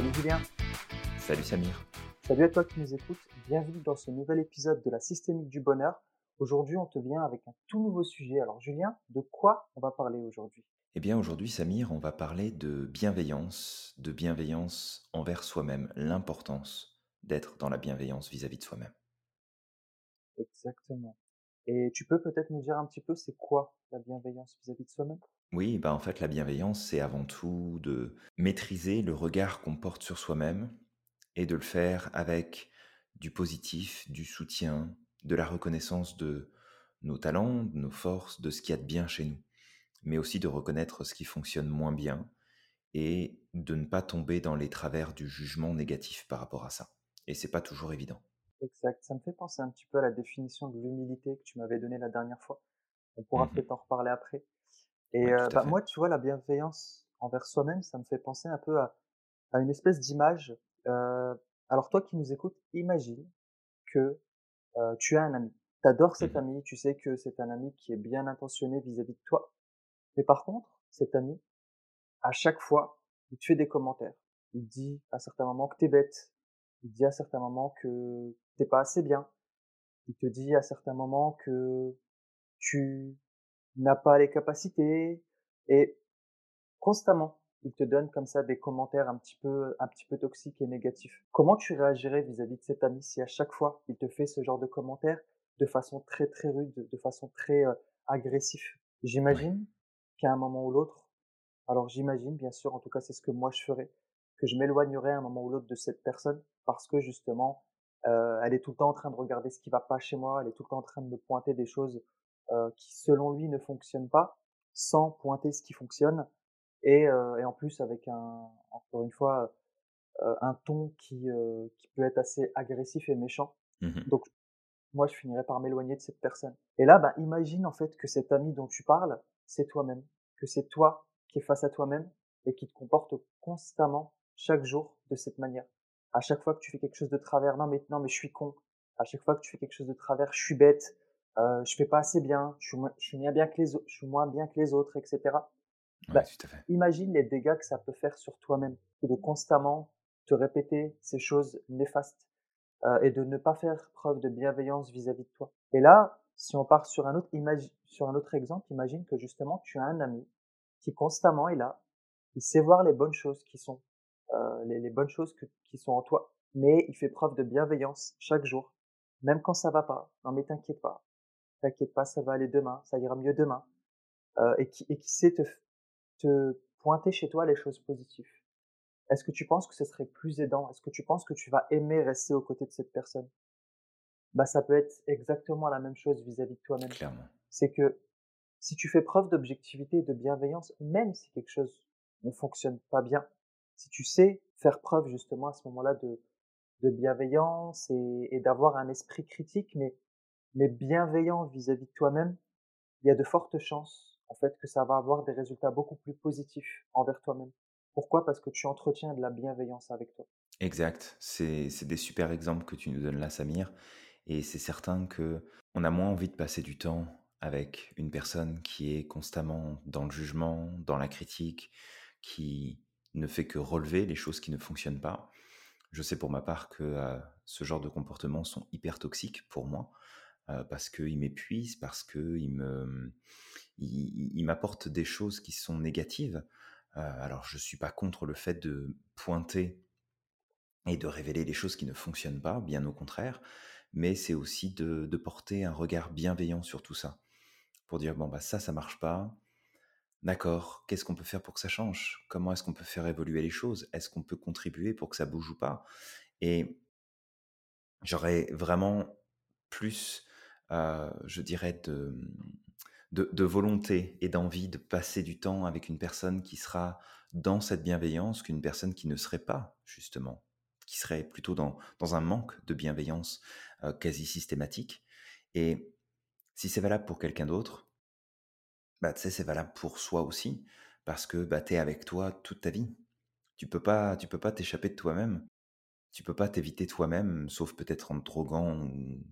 Salut Julien. Salut Samir. Salut à toi qui nous écoutes. Bienvenue dans ce nouvel épisode de la systémique du bonheur. Aujourd'hui, on te vient avec un tout nouveau sujet. Alors Julien, de quoi on va parler aujourd'hui? Eh bien aujourd'hui Samir, on va parler de bienveillance, de bienveillance envers soi-même, l'importance d'être dans la bienveillance vis-à-vis de soi-même. Exactement. Et tu peux peut-être nous dire un petit peu c'est quoi la bienveillance vis-à-vis de soi-même? Oui, bah en fait la bienveillance, c'est avant tout de maîtriser le regard qu'on porte sur soi-même et de le faire avec du positif, du soutien, de la reconnaissance de nos talents, de nos forces, de ce qu'il y a de bien chez nous, mais aussi de reconnaître ce qui fonctionne moins bien et de ne pas tomber dans les travers du jugement négatif par rapport à ça. Et c'est pas toujours évident. Exact. Ça me fait penser un petit peu à la définition de l'humilité que tu m'avais donnée la dernière fois. On pourra Mmh peut-être en reparler après. Et Ouais, euh, bah, moi, tu vois, la bienveillance envers soi-même, ça me fait penser un peu à, à une espèce d'image. Euh, alors toi qui nous écoutes, imagine que euh, tu as un ami. Tu adores cet Mmh ami, tu sais que c'est un ami qui est bien intentionné vis-à-vis de toi. Mais par contre, cet ami, à chaque fois, il te fait des commentaires. Il te dit à certains moments que t'es bête. Il te dit à certains moments que t'es pas assez bien. Il te dit à certains moments que tu n'as pas les capacités. Et constamment, il te donne comme ça des commentaires un petit peu, un petit peu toxiques et négatifs. Comment tu réagirais vis-à-vis de cet ami si à chaque fois il te fait ce genre de commentaires de façon très très rude, de façon très euh, agressif Ouais. J'imagine qu'à un moment ou l'autre, alors j'imagine, bien sûr, en tout cas c'est ce que moi je ferais, que je m'éloignerais à un moment ou l'autre de cette personne parce que justement, euh, elle est tout le temps en train de regarder ce qui va pas chez moi, elle est tout le temps en train de me pointer des choses qui selon lui ne fonctionnent pas, sans pointer ce qui fonctionne, et, euh, et en plus avec un, encore une fois, euh, un ton qui, euh, qui peut être assez agressif et méchant. Mmh Donc moi je finirais par m'éloigner de cette personne. Et là, bah, imagine en fait que cet ami dont tu parles, c'est toi-même, que c'est toi qui es face à toi-même et qui te comporte constamment, chaque jour, de cette manière. À chaque fois que tu fais quelque chose de travers, non mais non mais je suis con. À chaque fois que tu fais quelque chose de travers, je suis bête. Euh, je fais pas assez bien. Je suis, moins, je suis moins bien que les autres. Je suis moins bien que les autres, etc. Ouais, Bah, tout à fait. imagine les dégâts que ça peut faire sur toi-même, que de constamment te répéter ces choses néfastes euh, et de ne pas faire preuve de bienveillance vis-à-vis de toi. Et là, si on part sur un autre, sur un autre exemple, imagine que justement tu as un ami qui constamment est là, il sait voir les bonnes choses qui sont, euh, les, les bonnes choses que- qui sont en toi, mais il fait preuve de bienveillance chaque jour, même quand ça va pas. Non mais t'inquiète pas, t'inquiète pas, ça va aller demain, ça ira mieux demain, euh, et qui et qui sait te, te pointer chez toi les choses positives. Est-ce que tu penses que ce serait plus aidant? Est-ce que tu penses que tu vas aimer rester aux côtés de cette personne? Bah, ça peut être exactement la même chose vis-à-vis de toi-même. Clairement. C'est que si tu fais preuve d'objectivité et de bienveillance, même si quelque chose ne fonctionne pas bien, si tu sais faire preuve justement à ce moment-là de, de bienveillance et, et d'avoir un esprit critique, mais, mais bienveillant vis-à-vis de toi-même, il y a de fortes chances en fait que ça va avoir des résultats beaucoup plus positifs envers toi-même. Pourquoi? Parce que tu entretiens de la bienveillance avec toi. Exact. C'est des super exemples que tu nous donnes là, Samir. Et c'est certain que on a moins envie de passer du temps avec une personne qui est constamment dans le jugement, dans la critique, qui ne fait que relever les choses qui ne fonctionnent pas. Je sais pour ma part que euh, ce genre de comportements sont hyper toxiques pour moi, parce qu'ils m'épuisent, parce qu'ils me, ils m'apportent des choses qui sont négatives. Alors je suis pas contre le fait de pointer et de révéler les choses qui ne fonctionnent pas, bien au contraire, mais c'est aussi de, de porter un regard bienveillant sur tout ça, pour dire, bon, bah ça, ça marche pas, d'accord, qu'est-ce qu'on peut faire pour que ça change? Comment est-ce qu'on peut faire évoluer les choses? Est-ce qu'on peut contribuer pour que ça bouge ou pas? Et j'aurais vraiment plus, euh, je dirais, de, de, volonté et d'envie de passer du temps avec une personne qui sera dans cette bienveillance qu'une personne qui ne serait pas, justement, qui serait plutôt dans, dans un manque de bienveillance euh, quasi systématique. Et si c'est valable pour quelqu'un d'autre, bah, tu sais, c'est valable pour soi aussi, parce que bah, tu es avec toi toute ta vie. Tu peux pas, tu peux pas t'échapper de toi-même. Tu peux pas t'éviter toi-même, sauf peut-être en te droguant ou,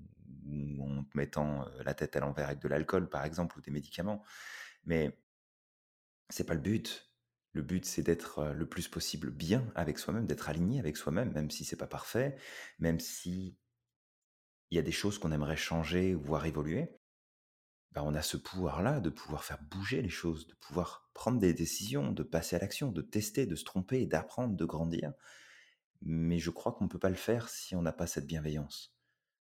ou en te mettant la tête à l'envers avec de l'alcool, par exemple, ou des médicaments. Mais c'est pas le but. Le but, c'est d'être le plus possible bien avec soi-même, d'être aligné avec soi-même, même si c'est pas parfait, même si il y a des choses qu'on aimerait changer ou voir évoluer. Bah, on a ce pouvoir-là de pouvoir faire bouger les choses, de pouvoir prendre des décisions, de passer à l'action, de tester, de se tromper, d'apprendre, de grandir. Mais je crois qu'on ne peut pas le faire si on n'a pas cette bienveillance.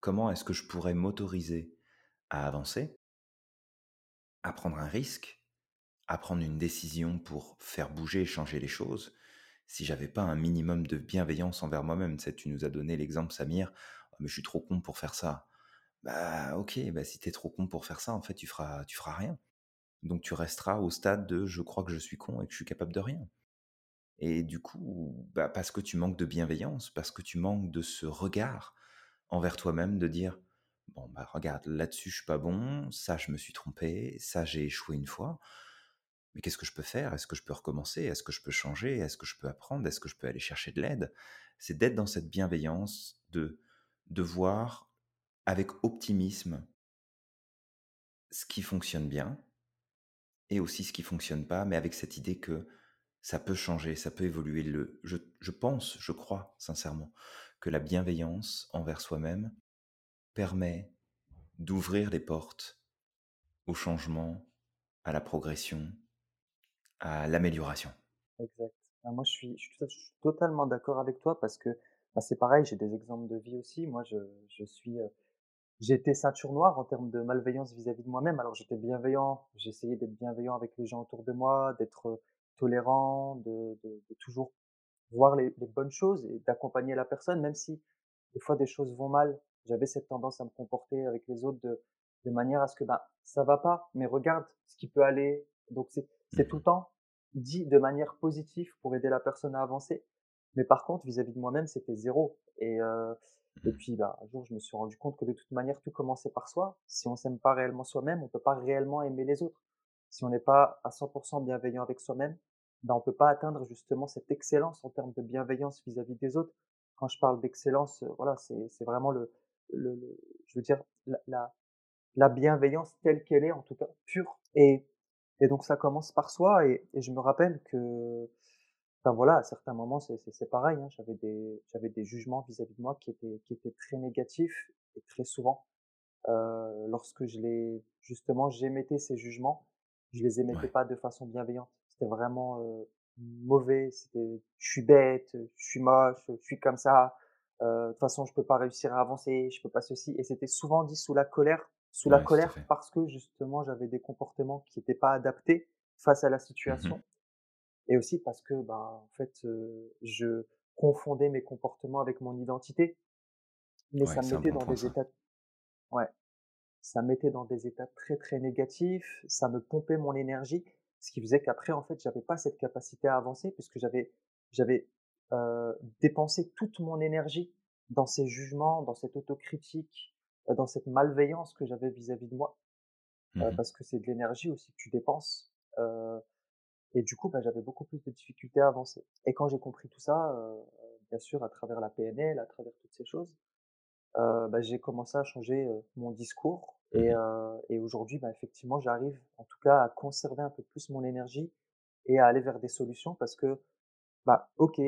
Comment est-ce que je pourrais m'autoriser à avancer, à prendre un risque, à prendre une décision pour faire bouger et changer les choses, si j'avais pas un minimum de bienveillance envers moi-même? Tu, nous as donné l'exemple, Samir, «Oh, mais je suis trop con pour faire ça. Bah ok, bah, si tu es trop con pour faire ça, en fait, tu feras, tu feras rien. Donc tu resteras au stade de je crois que je suis con et que je suis capable de rien. Et du coup, bah, parce que tu manques de bienveillance, parce que tu manques de ce regard envers toi-même de dire bon bah regarde là-dessus je suis pas bon, ça je me suis trompé, ça j'ai échoué une fois. Mais qu'est-ce que je peux faire? Est-ce que je peux recommencer? Est-ce que je peux changer? Est-ce que je peux apprendre? Est-ce que je peux aller chercher de l'aide? C'est d'être dans cette bienveillance, de, de voir avec optimisme ce qui fonctionne bien et aussi ce qui fonctionne pas, mais avec cette idée que ça peut changer, ça peut évoluer. Le, je, je pense, je crois sincèrement, que la bienveillance envers soi-même permet d'ouvrir les portes au changement, à la progression, à l'amélioration. Exact. Ah, moi, je suis, totalement d'accord avec toi parce que bah, c'est pareil, j'ai des exemples de vie aussi. Moi, je, suis, euh, J'étais ceinture noire en termes de malveillance vis-à-vis de moi-même. Alors j'étais bienveillant, j'essayais d'être bienveillant avec les gens autour de moi, d'être tolérant, de, de, de toujours voir les, les, bonnes choses et d'accompagner la personne, même si des fois des choses vont mal. J'avais cette tendance à me comporter avec les autres de, de manière à ce que ben ça va pas, mais regarde ce qui peut aller. Donc c'est c'est tout le temps dit de manière positive pour aider la personne à avancer. Mais par contre vis-à-vis de moi-même c'était zéro. Et euh, et puis, bah, un jour, je me suis rendu compte que de toute manière, tout commençait par soi. Si on s'aime pas réellement soi-même, on peut pas réellement aimer les autres. Si on n'est pas à 100% bienveillant avec soi-même, bah, on peut pas atteindre justement cette excellence en termes de bienveillance vis-à-vis des autres. Quand je parle d'excellence, euh, voilà, c'est, c'est vraiment le, le, le, je veux dire, la, la, la bienveillance telle qu'elle est, en tout cas, pure. Et, et donc, ça commence par soi. Et, et je me rappelle que, Enfin voilà, à certains moments, c'est pareil, hein, j'avais des j'avais des jugements vis-à-vis de moi qui étaient qui étaient très négatifs et très souvent, heu, lorsque je les justement, j'émettais ces jugements, je les émettais pas de façon bienveillante. C'était vraiment, mauvais, c'était: «Je suis bête, je suis moche, je suis comme ça, de toute façon je peux pas réussir à avancer, je peux pas ceci» et c'était souvent dit sous la colère sous la colère parce que justement j'avais des comportements qui étaient pas adaptés face à la mmh situation et aussi parce que, bah, en fait, je confondais mes comportements avec mon identité. Mais ça me mettait dans des états ouais, ça me mettait dans des états très, très négatifs, ça me pompait mon énergie, ce qui faisait qu'après, en fait, j'avais pas cette capacité à avancer puisque j'avais j'avais, heu, dépensé toute mon énergie dans ces jugements, dans cette autocritique, dans cette malveillance que j'avais vis-à-vis de moi. Mmh parce que c'est de l'énergie aussi que tu dépenses, et du coup, bah, j'avais beaucoup plus de difficultés à avancer. Et quand j'ai compris tout ça, euh, bien sûr, à travers la PNL, à travers toutes ces choses, euh, bah, j'ai commencé à changer euh, mon discours. Et, euh, et aujourd'hui, bah, effectivement, j'arrive en tout cas à conserver un peu plus mon énergie et à aller vers des solutions parce que, bah, ok,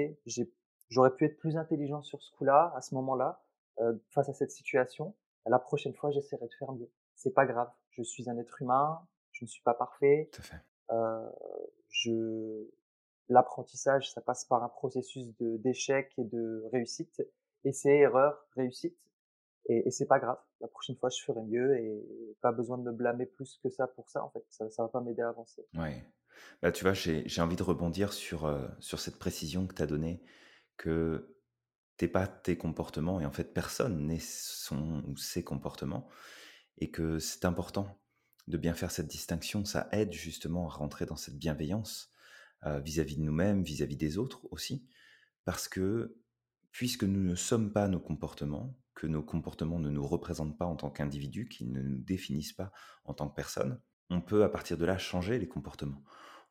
j'aurais pu être plus intelligent sur ce coup-là, à ce moment-là, euh, face à cette situation. La prochaine fois, j'essaierai de faire mieux. C'est pas grave. Je suis un être humain. Je ne suis pas parfait. Tout à fait. Euh, je l'apprentissage, ça passe par un processus de d'échec et de réussite. Essai, erreur, réussite. Et, et c'est pas grave. La prochaine fois, je ferai mieux et pas besoin de me blâmer plus que ça pour ça, en fait. Ça, ça va pas m'aider à avancer. Ouais. Bah, tu vois, j'ai envie de rebondir sur, euh, sur cette précision que tu as donnée, que t'es pas tes comportements et en fait personne n'est son ou ses comportements et que c'est important de bien faire cette distinction, ça aide justement à rentrer dans cette bienveillance euh, vis-à-vis de nous-mêmes, vis-à-vis des autres aussi, parce que puisque nous ne sommes pas nos comportements, que nos comportements ne nous représentent pas en tant qu'individus, qu'ils ne nous définissent pas en tant que personne, on peut à partir de là changer les comportements.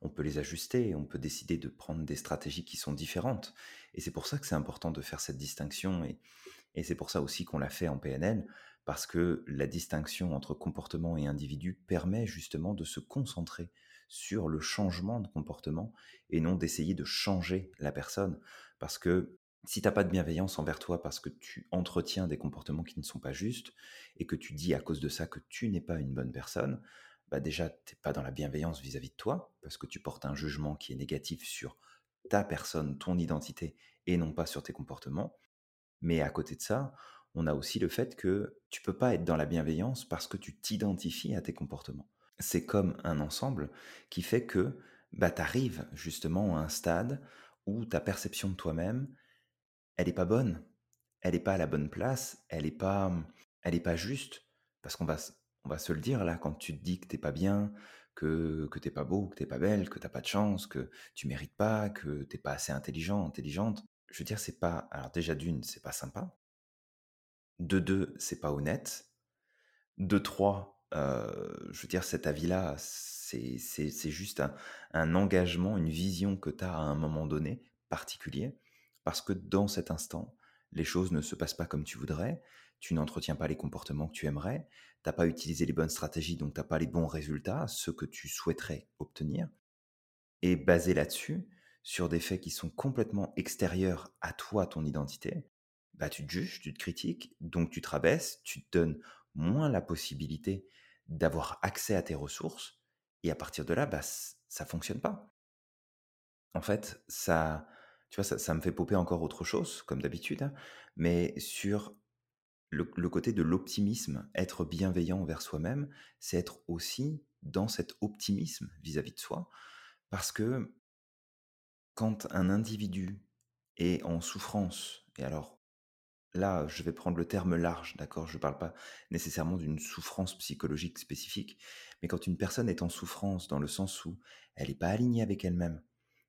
On peut les ajuster, on peut décider de prendre des stratégies qui sont différentes. Et c'est pour ça que c'est important de faire cette distinction. Et, et c'est pour ça aussi qu'on l'a fait en PNL, parce que la distinction entre comportement et individu permet justement de se concentrer sur le changement de comportement et non d'essayer de changer la personne. Parce que si tu n'as pas de bienveillance envers toi parce que tu entretiens des comportements qui ne sont pas justes et que tu dis à cause de ça que tu n'es pas une bonne personne, bah déjà, tu n'es pas dans la bienveillance vis-à-vis de toi parce que tu portes un jugement qui est négatif sur ta personne, ton identité et non pas sur tes comportements. Mais à côté de ça, on a aussi le fait que tu peux pas être dans la bienveillance parce que tu t'identifies à tes comportements. C'est comme un ensemble qui fait que bah, tu arrives justement à un stade où ta perception de toi-même, elle n'est pas bonne, elle n'est pas à la bonne place, elle n'est pas, elle est pas juste. Parce qu'on va, on va se le dire là, quand tu te dis que t'es pas bien, que, que t'es pas beau, que t'es pas belle, que t'as pas de chance, que tu mérites pas, que t'es pas assez intelligent, intelligente. Je veux dire, c'est pas. Alors déjà d'une, c'est pas sympa. De deux, c'est pas honnête. De trois, euh, je veux dire, cet avis-là, c'est juste un, un, engagement, une vision que tu as à un moment donné particulier, parce que dans cet instant, les choses ne se passent pas comme tu voudrais, tu n'entretiens pas les comportements que tu aimerais, tu n'as pas utilisé les bonnes stratégies, donc tu n'as pas les bons résultats, ceux que tu souhaiterais obtenir. Et basé là-dessus, sur des faits qui sont complètement extérieurs à toi, ton identité, bah, tu te juges, tu te critiques, donc tu te rabaisses, tu te donnes moins la possibilité d'avoir accès à tes ressources, et à partir de là, bah, ça fonctionne pas. En fait, ça, tu vois, ça, me fait popper encore autre chose, comme d'habitude, hein, mais sur le, côté de l'optimisme, être bienveillant envers soi-même, c'est être aussi dans cet optimisme vis-à-vis -vis de soi, parce que quand un individu est en souffrance, et alors là, je vais prendre le terme large, d'accord Je ne parle pas nécessairement d'une souffrance psychologique spécifique, mais quand une personne est en souffrance dans le sens où elle n'est pas alignée avec elle-même,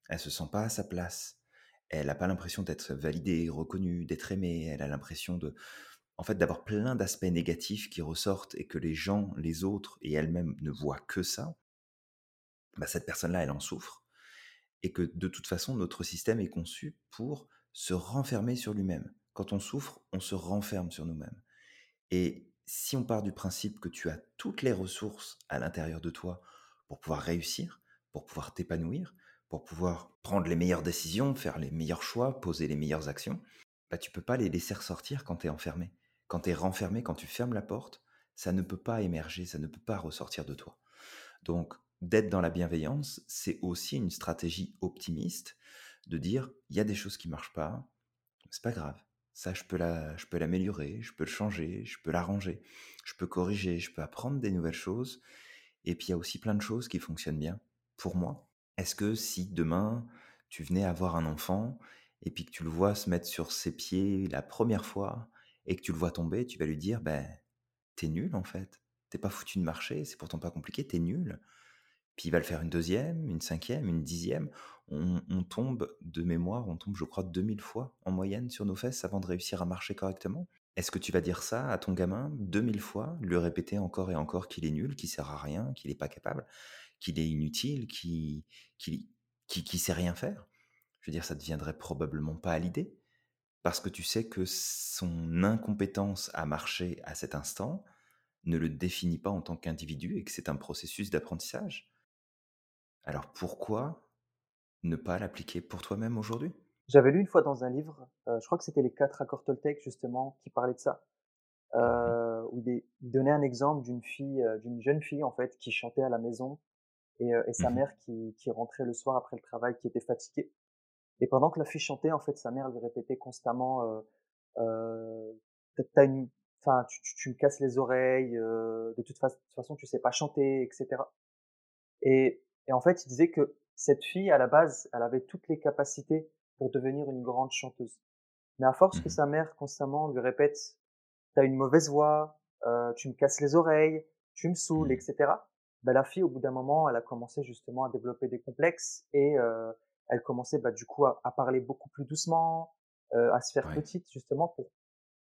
elle se sent pas à sa place, elle n'a pas l'impression d'être validée, reconnue, d'être aimée, elle a l'impression de, en fait, d'avoir plein d'aspects négatifs qui ressortent et que les gens, les autres et elle-même ne voient que ça, bah cette personne-là, elle en souffre et que de toute façon, notre système est conçu pour se renfermer sur lui-même. Quand on souffre, on se renferme sur nous-mêmes. Et si on part du principe que tu as toutes les ressources à l'intérieur de toi pour pouvoir réussir, pour pouvoir t'épanouir, pour pouvoir prendre les meilleures décisions, faire les meilleurs choix, poser les meilleures actions, bah tu peux pas les laisser ressortir quand tu es enfermé. Quand tu es renfermé, quand tu fermes la porte, ça ne peut pas émerger, ça ne peut pas ressortir de toi. Donc d'être dans la bienveillance, c'est aussi une stratégie optimiste de dire il y a des choses qui marchent pas, c'est pas grave. Ça, je peux la, je peux l'améliorer, je peux le changer, je peux l'arranger, je peux corriger, je peux apprendre des nouvelles choses. Et puis il y a aussi plein de choses qui fonctionnent bien pour moi. Est-ce que si demain tu venais avoir un enfant et puis que tu le vois se mettre sur ses pieds la première fois et que tu le vois tomber, tu vas lui dire ben t'es nul en fait, t'es pas foutu de marcher, c'est pourtant pas compliqué, t'es nul. Puis il va le faire une deuxième, une cinquième, une dixième. On, tombe de mémoire, on tombe, je crois, 2000 fois en moyenne sur nos fesses avant de réussir à marcher correctement. Est-ce que tu vas dire ça à ton gamin 2000 fois, lui répéter encore et encore qu'il est nul, qu'il sert à rien, qu'il n'est pas capable, qu'il est inutile, qu'il qui, qui, sait rien faire. Je veux dire, ça ne deviendrait probablement pas à l'idée, parce que tu sais que son incompétence à marcher à cet instant ne le définit pas en tant qu'individu et que c'est un processus d'apprentissage. Alors pourquoi ne pas l'appliquer pour toi-même aujourd'hui? J'avais lu une fois dans un livre, euh, je crois que c'était les quatre accords Toltec justement, qui parlaient de ça, mmh euh, où il, donnait un exemple d'une fille, euh, d'une jeune fille en fait, qui chantait à la maison et, sa mmh mère qui, rentrait le soir après le travail, qui était fatiguée. Et pendant que la fille chantait, en fait, sa mère lui répétait constamment "T'as une, enfin, tu, me casses les oreilles, de toute, façon, de toute façon, tu sais pas chanter, etc." Et et en fait, il disait que cette fille, à la base, elle avait toutes les capacités pour devenir une grande chanteuse. Mais à force que mmh sa mère constamment lui répète, t'as une mauvaise voix, euh, tu me casses les oreilles, tu me saoules, mmh. etc. Ben, la fille, au bout d'un moment, elle a commencé justement à développer des complexes et euh, elle commençait bah, du coup à, parler beaucoup plus doucement, euh, à se faire petite justement pour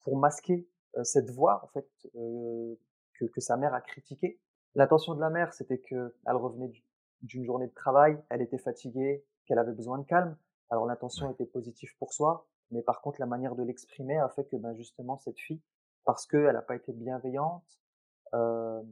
pour masquer euh, cette voix en fait euh, que, que sa mère a critiquée. L'intention de la mère, c'était que elle revenait du, d'une journée de travail, elle était fatiguée, qu'elle avait besoin de calme. Alors l'intention était positive pour soi, mais par contre la manière de l'exprimer a fait que ben, justement cette fille, parce qu'elle n'a pas été bienveillante, euh,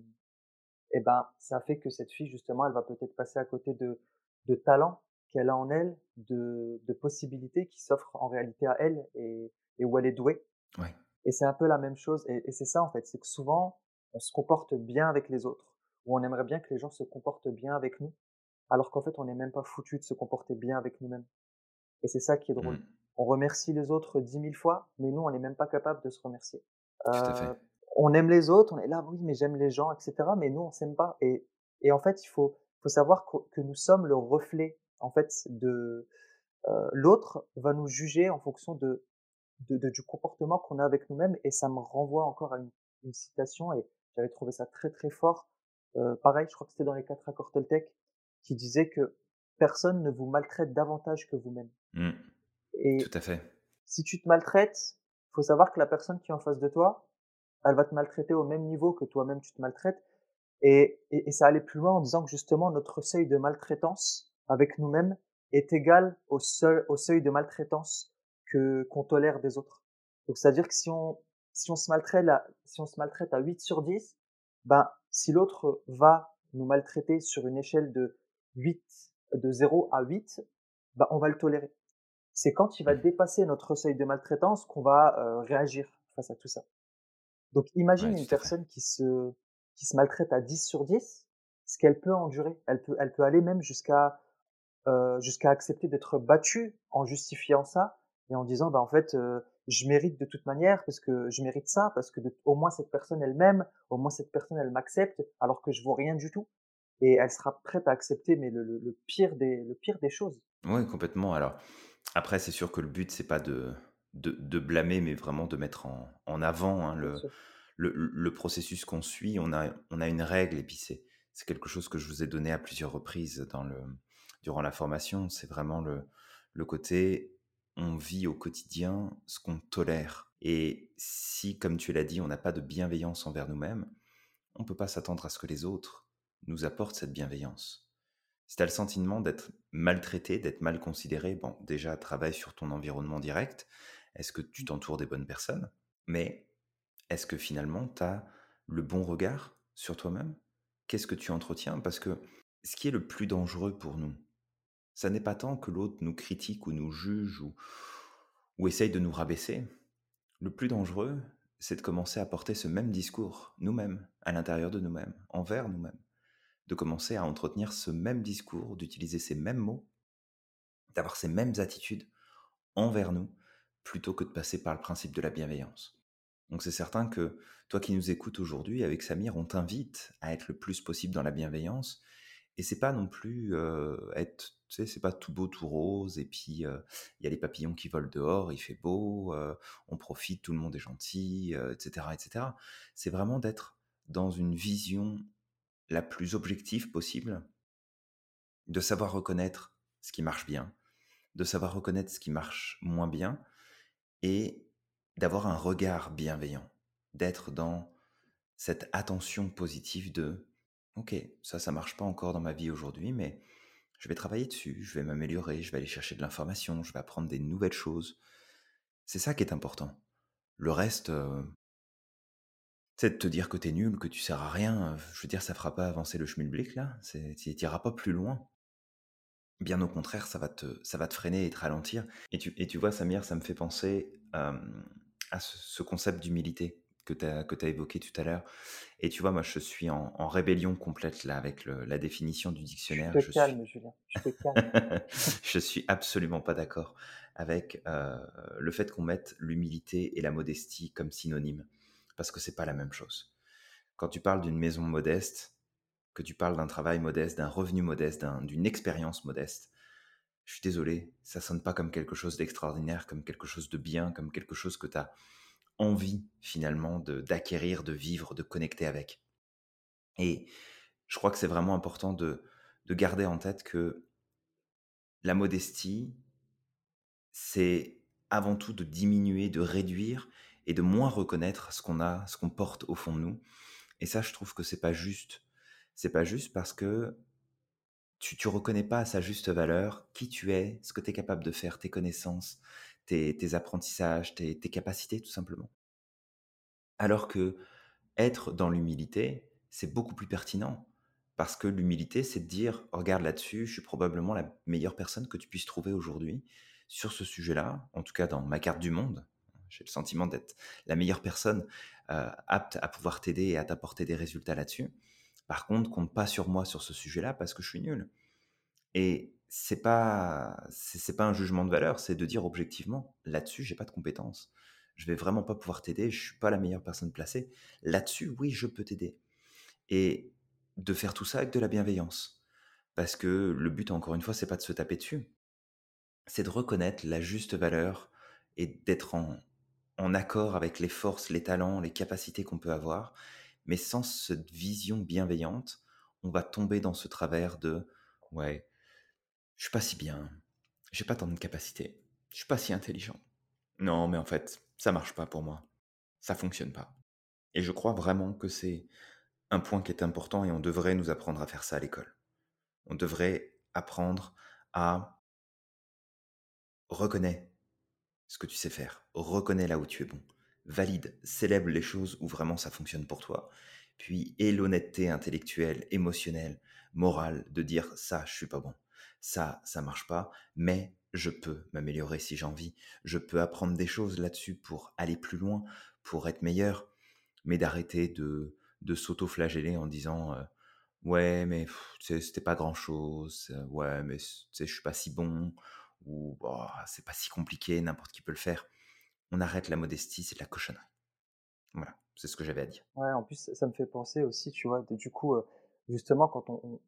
et ben, ça fait que cette fille justement, elle va peut-être passer à côté de de talents qu'elle a en elle, de de possibilités qui s'offrent en réalité à elle et et où elle est douée Ouais. et c'est un peu la même chose et et c'est ça en fait, c'est que souvent, on se comporte bien avec les autres ou on aimerait bien que les gens se comportent bien avec nous, alors qu'en fait, on n'est même pas foutu de se comporter bien avec nous-mêmes et c'est ça qui est drôle. Mmh. On remercie les autres dix mille fois, mais nous, on n'est même pas capable de se remercier. Tout à fait. Heu, on aime les autres, on est là: «Oui, mais j'aime les gens» et cetera, mais nous, on s'aime pas et et en fait, il faut faut savoir que nous sommes le reflet, en fait, de, heu, l'autre va nous juger en fonction de de de du comportement qu'on a avec nous-mêmes et ça me renvoie encore à une une citation et j'avais trouvé ça très, très fort. Heu, pareil, je crois que c'était dans les 4 accords Toltec, qui disait que: «Personne ne vous maltraite davantage que vous-même» Mmh. Tout et à fait. si tu te maltraites, faut savoir que la personne qui est en face de toi, elle va te maltraiter au même niveau que toi-même tu te maltraites et et et ça allait plus loin en disant que justement notre seuil de maltraitance avec nous-mêmes est égal au seu au seuil de maltraitance que qu'on tolère des autres. Donc c'est-à-dire que si on si on se maltraite à si on se maltraite à 8 sur 10, ben, si l'autre va nous maltraiter sur une échelle de 8 de 0 à 8, bah, on va le tolérer. C'est quand il va Mmh. dépasser notre seuil de maltraitance qu'on va, heu, réagir face à tout ça. Donc Ouais, imagine une fait. personne qui se qui se maltraite à 10 sur 10, ce qu'elle peut endurer. Elle peut elle peut aller même jusqu'à, accepter d'être battue en justifiant ça et en disant: «Bah, en fait, je mérite de toute manière parce que je mérite ça, parce que de au moins cette personne elle m'aime, au moins cette personne elle m'accepte alors que je vaux rien du tout» et elle sera prête à accepter mais le le le pire des le pire des choses. Ouais, complètement. Alors, après, c'est sûr que le but, c'est pas de de de blâmer, mais vraiment de mettre en en avant, hein, le le le processus qu'on suit. On a on a une règle et puis c'est c'est quelque chose que je vous ai donné à plusieurs reprises dans le durant la formation. C'est vraiment le le côté, on vit au quotidien ce qu'on tolère et si, comme tu l'as dit, on n'a pas de bienveillance envers nous-mêmes, on peut pas s'attendre à ce que les autres nous apportent cette bienveillance. Si tu as le sentiment d'être maltraité, d'être mal considéré, bon, déjà, travaille sur ton environnement direct. Est-ce que tu t'entoures des bonnes personnes? Mais est-ce que finalement, tu as le bon regard sur toi-même? Qu'est-ce que tu entretiens? Parce que ce qui est le plus dangereux pour nous, ça n'est pas tant que l'autre nous critique ou nous juge ou, ou essaye de nous rabaisser. Le plus dangereux, c'est de commencer à porter ce même discours nous-mêmes, à l'intérieur de nous-mêmes, envers nous-mêmes de commencer à entretenir ce même discours, d'utiliser ces mêmes mots, d'avoir ces mêmes attitudes envers nous, plutôt que de passer par le principe de la bienveillance. Donc c'est certain que toi qui nous écoutes aujourd'hui, avec Samir, on t'invite à être le plus possible dans la bienveillance. Et c'est pas non plus euh, être, tu sais, c'est pas tout beau, tout rose, et puis euh, il y a les papillons qui volent dehors, il fait beau, euh, on profite, tout le monde est gentil, etc., etc. C'est vraiment d'être dans une vision la plus objective possible, de savoir reconnaître ce qui marche bien, de savoir reconnaître ce qui marche moins bien, et d'avoir un regard bienveillant, d'être dans cette attention positive de OK, ça, ça marche pas encore dans ma vie aujourd'hui, mais je vais travailler dessus, je vais m'améliorer, je vais aller chercher de l'information, je vais apprendre des nouvelles choses. C'est ça qui est important. Le reste, euh, c'est de te dire que t'es nul, que tu sers à rien. euh, Je veux dire, ça fera pas avancer le schmilblick là. Tu iras pas plus loin. Bien au contraire, ça va te, ça va te freiner et te ralentir. Et tu, et tu vois, Samir, ça me fait penser euh, à ce, ce concept d'humilité que tu as, t'as évoqué tout à l'heure. Et tu vois, moi, je suis en, en rébellion complète là avec le- la définition du dictionnaire. te Je suis, calmes Julien, tu te calmes. je suis absolument pas d'accord avec euh, le fait qu'on mette l'humilité et la modestie comme synonymes, parce que c'est pas la même chose. Quand tu parles d'une maison modeste, que tu parles d'un travail modeste, d'un revenu modeste, d'un- d'une expérience modeste, je suis désolé, ça sonne pas comme quelque chose d'extraordinaire, comme quelque chose de bien, comme quelque chose que tu as envie finalement de- d'acquérir, de vivre, de connecter avec. Et je crois que c'est vraiment important de, de garder en tête que la modestie, c'est avant tout de diminuer, de réduire et de moins reconnaître ce qu'on a, ce qu'on porte au fond de nous. Et ça, je trouve que c'est pas juste. C'est pas juste parce que tu, tu reconnais pas à sa juste valeur qui tu es, ce que tu es capable de faire, tes connaissances, tes, apprentissages, tes, tes capacités, tout simplement. Alors que être dans l'humilité, c'est beaucoup plus pertinent. Parce que l'humilité, c'est de dire, regarde là-dessus, je suis probablement la meilleure personne que tu puisses trouver aujourd'hui sur ce sujet-là, en tout cas dans ma carte du monde. J'ai le sentiment d'être la meilleure personne euh, apte à pouvoir t'aider et à t'apporter des résultats là-dessus. Par contre, compte pas sur moi sur ce sujet-là parce que je suis nul. Et c'est pas c'est pas un jugement de valeur, c'est de dire objectivement là-dessus, j'ai pas de compétences. Je vais vraiment pas pouvoir t'aider, je suis pas la meilleure personne placée. Là-dessus, oui, je peux t'aider. Et de faire tout ça avec de la bienveillance. Parce que le but, encore une fois, c'est pas de se taper dessus. C'est de reconnaître la juste valeur et d'être en, en accord avec les forces, les talents, les capacités qu'on peut avoir. Mais sans cette vision bienveillante, on va tomber dans ce travers de ouais, je suis pas si bien, j'ai pas tant de capacités, je suis pas si intelligent. Non, mais en fait, ça marche pas pour moi. Ça fonctionne pas. Et je crois vraiment que c'est un point qui est important et on devrait nous apprendre à faire ça à l'école. On devrait apprendre à reconnaître ce que tu sais faire, reconnais là où tu es bon, valide, célèbre les choses où vraiment ça fonctionne pour toi, puis aie l'honnêteté intellectuelle, émotionnelle, morale de dire ça, je suis pas bon, ça, ça marche pas, mais je peux m'améliorer si j'ai envie, je peux apprendre des choses là-dessus pour aller plus loin, pour être meilleur, mais d'arrêter de, de s'auto-flageller en disant euh, ouais mais c'était pas grand chose, euh, ouais mais je suis pas si bon, ou bah, c'est pas si compliqué, n'importe qui peut le faire. On arrête la modestie, c'est de la cochonnerie. Voilà, c'est ce que j'avais à dire. Ouais, en plus, ça me fait penser aussi, tu vois, du coup, justement, quand on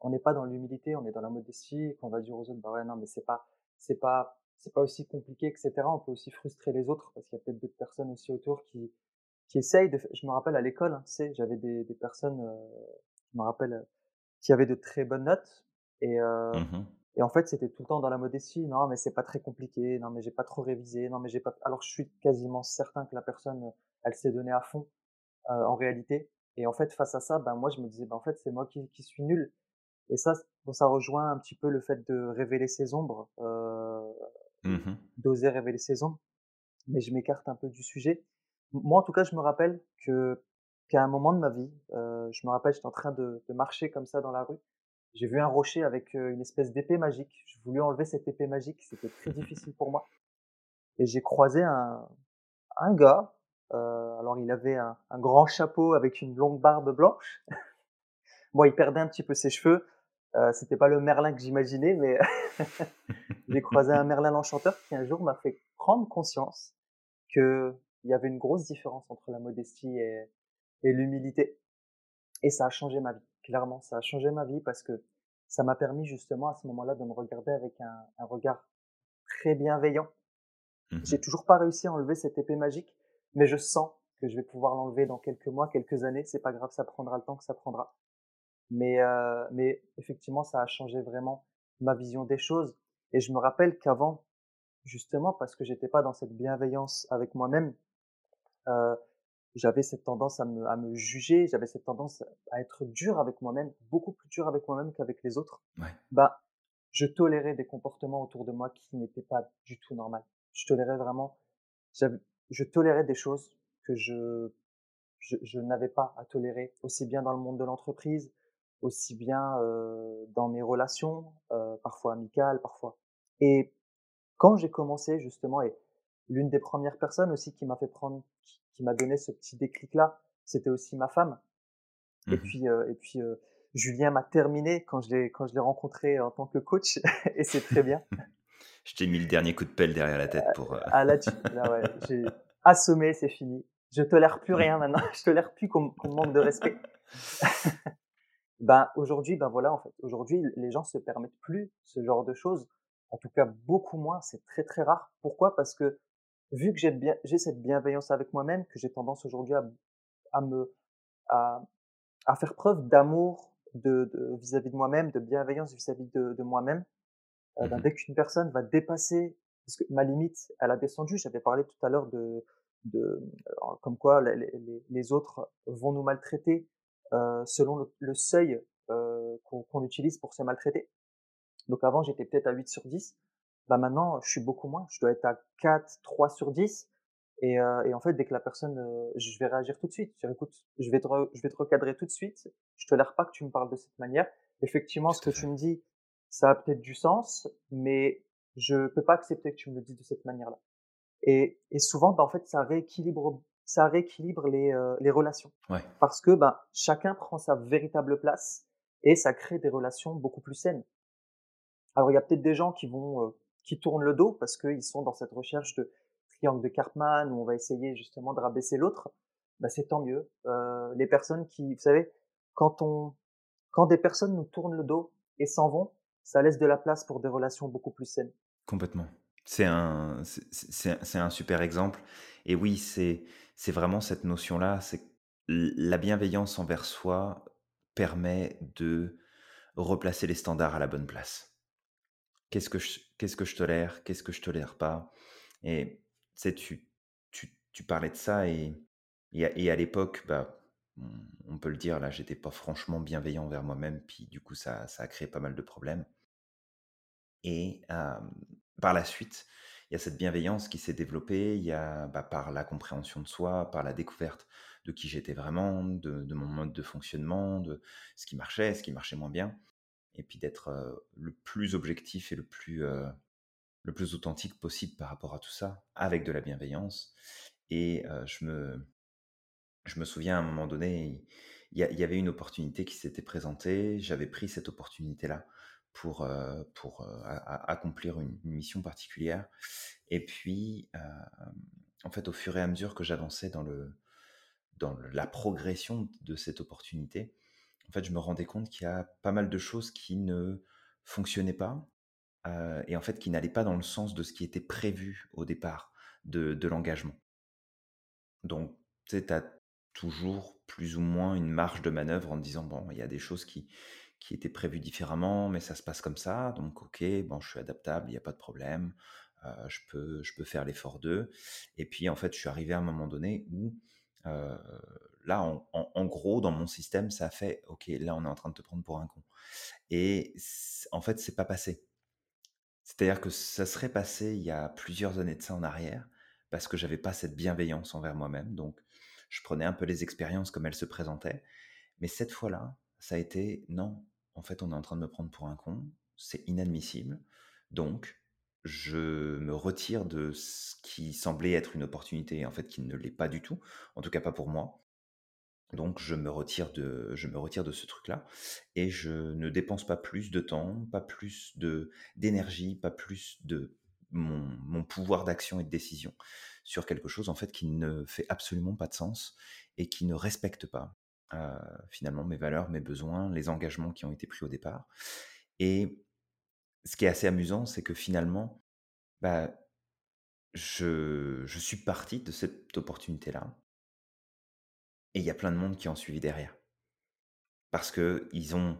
on n'est pas dans l'humilité, on est dans la modestie, qu'on va dire aux autres, bah ouais, non, mais c'est pas, c'est pas, c'est pas aussi compliqué, etc. On peut aussi frustrer les autres parce qu'il y a peut-être d'autres personnes aussi autour qui, qui essayent de. Je me rappelle à l'école, hein, tu sais, j'avais des, des personnes, euh, je me rappelle, qui avaient de très bonnes notes et euh, Mmh et en fait, c'était tout le temps dans la modestie. Non, mais c'est pas très compliqué. Non, mais j'ai pas trop révisé. Non, mais j'ai pas. Alors, je suis quasiment certain que la personne, elle s'est donnée à fond euh, en réalité. Et en fait, face à ça, ben moi, je me disais, ben en fait, c'est moi qui, qui suis nul. Et ça, bon, ça rejoint un petit peu le fait de révéler ses ombres, euh, Mmh d'oser révéler ses ombres. Mais je m'écarte un peu du sujet. Moi, en tout cas, je me rappelle que qu'à un moment de ma vie, euh, je me rappelle, j'étais en train de, de marcher comme ça dans la rue. J'ai vu un rocher avec euh, une espèce d'épée magique. Je voulais enlever cette épée magique. C'était très difficile pour moi. Et j'ai croisé un, un gars. euh, alors, il avait un, un grand chapeau avec une longue barbe blanche. Moi, il perdait un petit peu ses cheveux. Euh, c'était pas le Merlin que j'imaginais, mais j'ai croisé un Merlin l'enchanteur qui un jour m'a fait prendre conscience que il y avait une grosse différence entre la modestie et, et l'humilité. Et ça a changé ma vie. Clairement, ça a changé ma vie parce que ça m'a permis justement à ce moment-là de me regarder avec un, un regard très bienveillant. J'ai Mmh toujours pas réussi à enlever cette épée magique, mais je sens que je vais pouvoir l'enlever dans quelques mois, quelques années. C'est pas grave, ça prendra le temps que ça prendra. Mais, heu, mais effectivement, ça a changé vraiment ma vision des choses et je me rappelle qu'avant, justement parce que j'étais pas dans cette bienveillance avec moi-même, heu, j'avais cette tendance à me à me juger, j'avais cette tendance à être dur avec moi-même, beaucoup plus dur avec moi-même qu'avec les autres. Ouais. Bah, je tolérais des comportements autour de moi qui n'étaient pas du tout normaux. Je tolérais vraiment je tolérais des choses que je je je n'avais pas à tolérer, aussi bien dans le monde de l'entreprise, aussi bien, heu, dans mes relations, heu, parfois amicales, parfois et quand j'ai commencé justement et l'une des premières personnes aussi qui m'a fait prendre qui m'a donné ce petit déclic-là, c'était aussi ma femme et Mmh puis, et puis, Julien m'a terminé quand je l'ai quand je l'ai rencontré en tant que coach et c'est très bien. Je t'ai mis le dernier coup de pelle derrière la tête pour, Ah là tu là ouais, j'ai assommé, c'est fini. Je tolère plus rien maintenant, je tolère plus qu'on me manque de respect. Ben, aujourd'hui, ben voilà, en fait, aujourd'hui, les gens se permettent plus ce genre de choses. En tout cas, beaucoup moins, c'est très, très rare. Pourquoi? Parce que vu que j'ai bien j'ai cette bienveillance avec moi-même, que j'ai tendance aujourd'hui à à me à à faire preuve d'amour de de vis-à-vis de moi-même, de bienveillance vis-à-vis de de moi-même, ben, mmh dès qu'une personne va dépasser parce que ma limite, elle a descendu. J'avais parlé tout à l'heure de de, comme quoi les les les autres vont nous maltraiter, heu, selon le le seuil, qu'on qu'on utilise pour se maltraiter. Donc avant, j'étais peut-être à 8 sur 10. Bah, maintenant, je suis beaucoup moins. Je dois être à 4, 3 sur 10. Et, heu, et en fait, dès que la personne, heu, je vais réagir tout de suite. Je vais dire: «Écoute, je vais te re je vais te recadrer tout de suite. Je tolère pas que tu me parles de cette manière. Effectivement, ce que tu me dis, ça a peut-être du sens, mais je peux pas accepter que tu me le dises de cette manière-là». Et et souvent, bah, en fait, ça rééquilibre ça rééquilibre les, heu, les relations. Ouais, Parce que, ben, chacun prend sa véritable place et ça crée des relations beaucoup plus saines. Alors, il y a peut-être des gens qui vont, heu, qui tournent le dos parce qu'ils sont dans cette recherche de triangle de Karpman où on va essayer justement de rabaisser l'autre. Bah, c'est tant mieux. Heu, les personnes qui vous savez, quand on quand des personnes nous tournent le dos et s'en vont, ça laisse de la place pour des relations beaucoup plus saines. complètement. C'est un c'est un super exemple et oui, c'est c'est vraiment cette notion-là, c'est la bienveillance envers soi permet de replacer les standards à la bonne place. Qu'est-ce que je qu'est-ce que je tolère? Qu'est-ce que je tolère pas? Et tu tu tu parlais de ça et et à l'époque, bah, on peut le dire, là, j'étais pas franchement bienveillant envers moi-même, puis du coup, ça ça a créé pas mal de problèmes et par la suite, il y a cette bienveillance qui s'est développée, il y a, bah, par la compréhension de soi, par la découverte de qui j'étais vraiment, de mon mode de fonctionnement, de ce qui marchait, ce qui marchait moins bien et puis d'être, le plus objectif et le plus, le plus authentique possible par rapport à tout ça, avec de la bienveillance. Et je me je me souviens à un moment donné, il y avait une opportunité qui s'était présentée. J'avais pris cette opportunité-là pour, pour, accomplir une mission particulière. Et puis, en fait, au fur et à mesure que j'avançais dans le dans la progression de cette opportunité, en fait, je me rendais compte qu'il y a pas mal de choses qui ne fonctionnaient pas Heu et en fait qui n'allait pas dans le sens de ce qui était prévu au départ de l'engagement. Donc tu sais, as toujours plus ou moins une marge de manœuvre en te disant: «Bon, il y a des choses qui étaient prévues différemment, mais ça se passe comme ça, donc OK, bon, je suis adaptable, il y a pas de problème, heu, je peux je peux faire l'effort de» et puis en fait, je suis arrivé à un moment donné où, heu, là, en gros, dans mon système, ça fait: «OK, là, on est en train de te prendre pour un con» et en fait, c'est pas passé. C'est-à-dire que ça serait passé il y a plusieurs années de ça en arrière, parce que j'avais pas cette bienveillance envers moi-même, donc je prenais un peu les expériences comme elles se présentaient. Mais cette fois-là, ça a été: «Non, en fait, on est en train de me prendre pour un con, c'est inadmissible, donc je me retire de ce qui semblait être une opportunité, en fait, qui ne l'est pas du tout, en tout cas pas pour moi. Donc je me retire de je me retire de ce truc-là et je ne dépense pas plus de temps, pas plus de d'énergie, pas plus de mon mon pouvoir d'action et de décision sur quelque chose, en fait, qui ne fait absolument pas de sens et qui ne respecte pas, heu, finalement mes valeurs, mes besoins, les engagements qui ont été pris au départ. Et ce qui est assez amusant, c'est que finalement, bah, je je suis parti de cette opportunité-là et il y a plein de monde qui ont suivi derrière. Parce qu'ils ont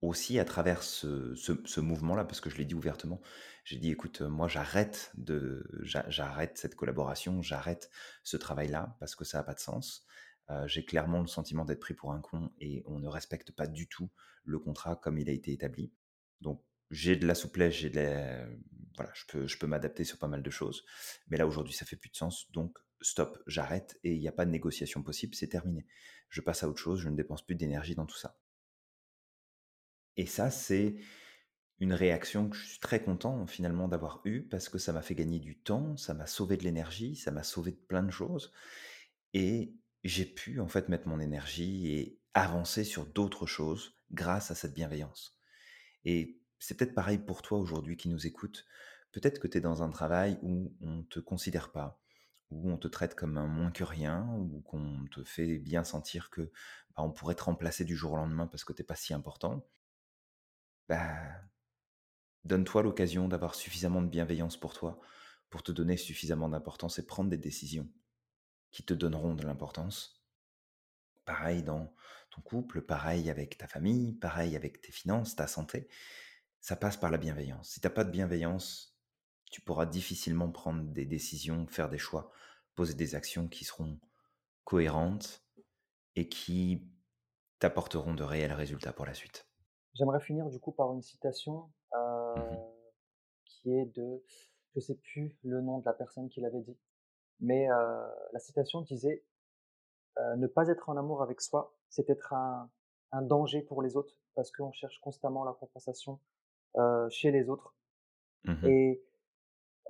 aussi à travers ce mouvement-là, parce que je l'ai dit ouvertement, j'ai dit: «Écoute, heu, moi j'arrête de j'a j'arrête cette collaboration, j'arrête ce travail-là parce que ça a pas de sens». Heu, j'ai clairement le sentiment d'être pris pour un con et on ne respecte pas du tout le contrat comme il a été établi. Donc j'ai de la souplesse, j'ai voilà, je peux je peux m'adapter sur pas mal de choses. Mais là aujourd'hui ça fait plus de sens, donc stop, j'arrête et il y a pas de négociation possible, c'est terminé. Je passe à autre chose, je ne dépense plus d'énergie dans tout ça. Et ça, c'est une réaction que je suis très content finalement d'avoir eue parce que ça m'a fait gagner du temps, ça m'a sauvé de l'énergie, ça m'a sauvé de plein de choses et j'ai pu en fait mettre mon énergie et avancer sur d'autres choses grâce à cette bienveillance. Et c'est peut-être pareil pour toi aujourd'hui qui nous écoute. Peut-être que tu es dans un travail où on ne te considère pas, où on te traite comme un moins que rien, ou qu'on te fait bien sentir que bah, on pourrait te remplacer du jour au lendemain parce que t'es pas si important. Bah, donne-toi l'occasion d'avoir suffisamment de bienveillance pour toi, pour te donner suffisamment d'importance et prendre des décisions qui te donneront de l'importance. Pareil dans ton couple, pareil avec ta famille, pareil avec tes finances, ta santé. Ça passe par la bienveillance. Si t'as pas de bienveillance, tu pourras difficilement prendre des décisions, faire des choix, poser des actions qui seront cohérentes et qui t'apporteront de réels résultats pour la suite. J'aimerais finir du coup par une citation, Mmh qui est de je sais plus le nom de la personne qui l'avait dit, mais heu, la citation disait, heu: «Ne pas être en amour avec soi, c'est être un un danger pour les autres», parce qu'on cherche constamment la compensation, chez les autres Mmh et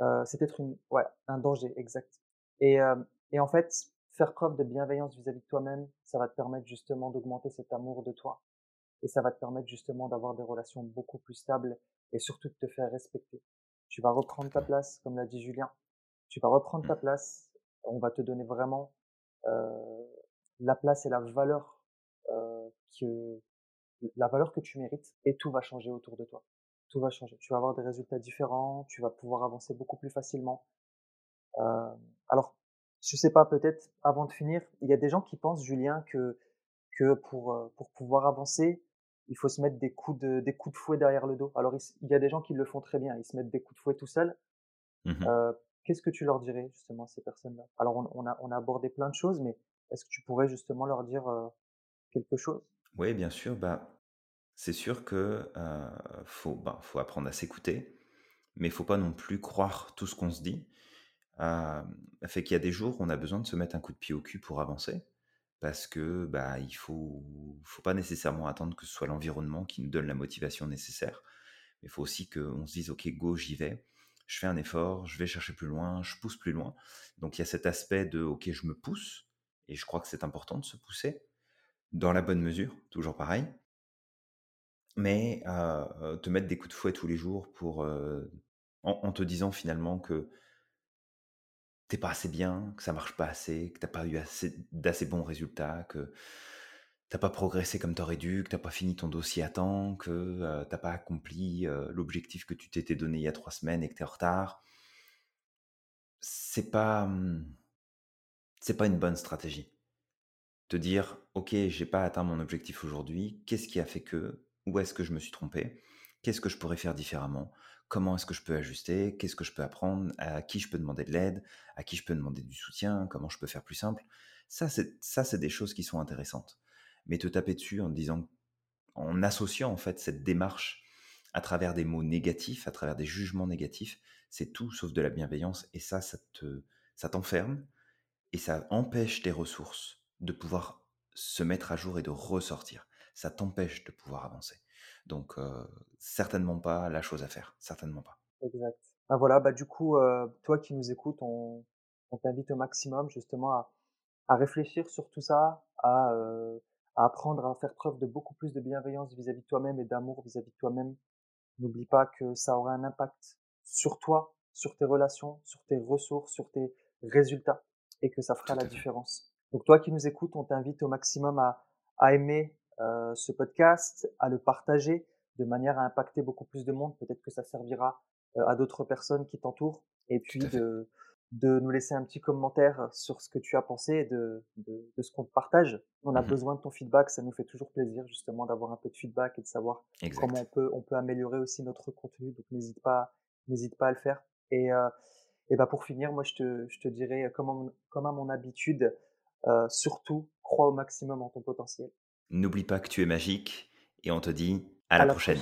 heu, c'est être une ouais, un danger, exact et hem et en fait, faire preuve de bienveillance vis-à-vis de toi-même, ça va te permettre justement d'augmenter cet amour de toi et ça va te permettre justement d'avoir des relations beaucoup plus stables et surtout de te faire respecter. Tu vas reprendre ta place, comme l'a dit Julien. Tu vas reprendre ta Mmh. place. On va te donner vraiment, heu, la place et la valeur, heu, que la valeur que tu mérites et tout va changer autour de toi. Tout va changer. Tu vas avoir des résultats différents, tu vas pouvoir avancer beaucoup plus facilement. Hem, alors, je sais pas, peut-être avant de finir, il y a des gens qui pensent, Julien, que que pour, heu, pour pouvoir avancer, il faut se mettre des coups de des coups de fouet derrière le dos. Alors il y a des gens qui le font très bien, ils se mettent des coups de fouet tout seuls. Mmh qu'est-ce que tu leur dirais justement à ces personnes-là? Alors on on a on a abordé plein de choses, mais est-ce que tu pourrais justement leur dire, quelque chose? Oui, bien sûr, bah, c'est sûr que, faut, ben, faut apprendre à s'écouter, mais faut pas non plus croire tout ce qu'on se dit. Hem, fait qu'il y a des jours, où on a besoin de se mettre un coup de pied au cul pour avancer, parce que, bah, il faut faut pas nécessairement attendre que ce soit l'environnement qui nous donne la motivation nécessaire. Il faut aussi qu'on se dise: «OK, go, j'y vais. Je fais un effort, je vais chercher plus loin, je pousse plus loin». Donc il y a cet aspect de: «OK, je me pousse» et je crois que c'est important de se pousser, dans la bonne mesure, toujours pareil. Mais, heu, te mettre des coups de fouet tous les jours pour, heu, en te disant finalement que T'es pas assez bien, que ça marche pas assez, que t'as pas eu assez d'assez bons résultats, que t'as pas progressé comme t'aurais dû, que t'as pas fini ton dossier à temps, que, heu, tu pas accompli, heu, l'objectif que tu t'étais donné il y a 3 semaines et que tu es en retard. C'est pas, mmh, c'est pas une bonne stratégie. Te dire: «OK, j'ai pas atteint mon objectif aujourd'hui. Qu'est-ce qui a fait que? Où est-ce que je me suis trompé? Qu'est-ce que je pourrais faire différemment? Comment est-ce que je peux ajuster? Qu'est-ce que je peux apprendre? À qui je peux demander de l'aide? À qui je peux demander du soutien? Comment je peux faire plus simple?» ça, c'est des choses qui sont intéressantes. Mais te taper dessus en disant en associant en fait cette démarche à travers des mots négatifs, à travers des jugements négatifs, c'est tout sauf de la bienveillance et ça, ça te ça t'enferme et ça empêche tes ressources de pouvoir se mettre à jour et de ressortir. Ça t'empêche de pouvoir avancer. Donc, heu, certainement pas la chose à faire, certainement pas. Exact. Ah voilà, bah, du coup, heu, toi qui nous écoutes, on on t'invite au maximum justement à à réfléchir sur tout ça, à, heu, à apprendre à faire preuve de beaucoup plus de bienveillance vis-à-vis de toi-même et d'amour vis-à-vis de toi-même. N'oublie pas que ça aura un impact sur toi, sur tes relations, sur tes ressources, sur tes résultats et que ça fera Tout la différence. Donc toi qui nous écoutes, on t'invite au maximum à à aimer, heu, ce podcast, à le partager de manière à impacter beaucoup plus de monde. Peut-être que ça servira, heu, à d'autres personnes qui t'entourent. Et puis de de nous laisser un petit commentaire sur ce que tu as pensé de de de ce qu'on te partage. On a Mmh besoin de ton feedback, ça nous fait toujours plaisir justement d'avoir un peu de feedback et de savoir comment on peut on peut améliorer aussi notre contenu, donc n'hésite pas n'hésite pas à le faire. Et heu et bah, pour finir, moi je te je te dirais, comme à mon comme à mon habitude, heu, surtout crois au maximum en ton potentiel. N'oublie pas que tu es magique et on te dit à À la prochaine.